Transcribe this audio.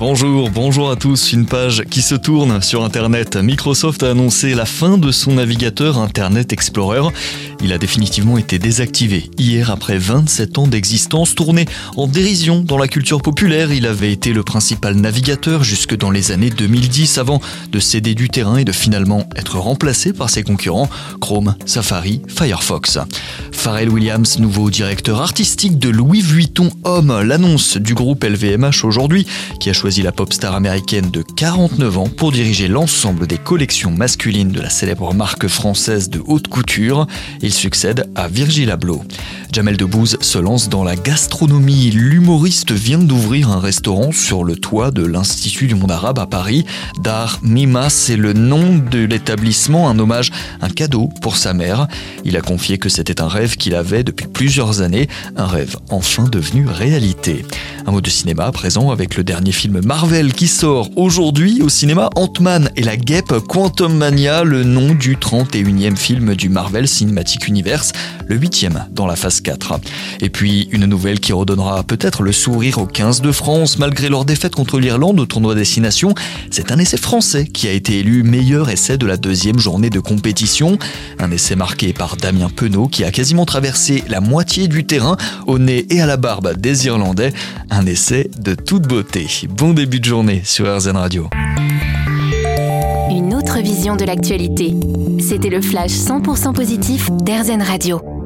Bonjour, bonjour à tous. Une page qui se tourne sur Internet. Microsoft a annoncé la fin de son navigateur Internet Explorer. Il a définitivement été désactivé hier après 27 ans d'existence. Tourné en dérision dans la culture populaire, il avait été le principal navigateur jusque dans les années 2010 avant de céder du terrain et de finalement être remplacé par ses concurrents Chrome, Safari, Firefox. Pharrell Williams, nouveau directeur artistique de Louis Vuitton Homme, l'annonce du groupe LVMH aujourd'hui, qui a choisi la pop star américaine de 49 ans pour diriger l'ensemble des collections masculines de la célèbre marque française de haute couture. Il succède à Virgil Abloh. Jamel Debbouze se lance dans la gastronomie. L'humoriste vient d'ouvrir un restaurant sur le toit de l'Institut du monde arabe à Paris. Dar Mima, c'est le nom de l'établissement, un hommage, un cadeau pour sa mère. Il a confié que c'était un rêve qu'il avait depuis plusieurs années, un rêve enfin devenu réalité. Un mot de cinéma à présent avec le dernier film Marvel qui sort aujourd'hui au cinéma Ant-Man et la guêpe Quantum Mania, le nom du 31e film du Marvel Cinematic Universe, le 8e dans la phase 4. Et puis une nouvelle qui redonnera peut-être le sourire aux 15 de France malgré leur défaite contre l'Irlande au tournoi Destination. C'est un essai français qui a été élu meilleur essai de la deuxième journée de compétition. Un essai marqué par Damien Penaud qui a quasiment traversé la moitié du terrain au nez et à la barbe des Irlandais. Un essai de toute beauté. Bon début de journée sur RZN Radio. Une autre vision de l'actualité. C'était le flash 100% positif d'RZN Radio.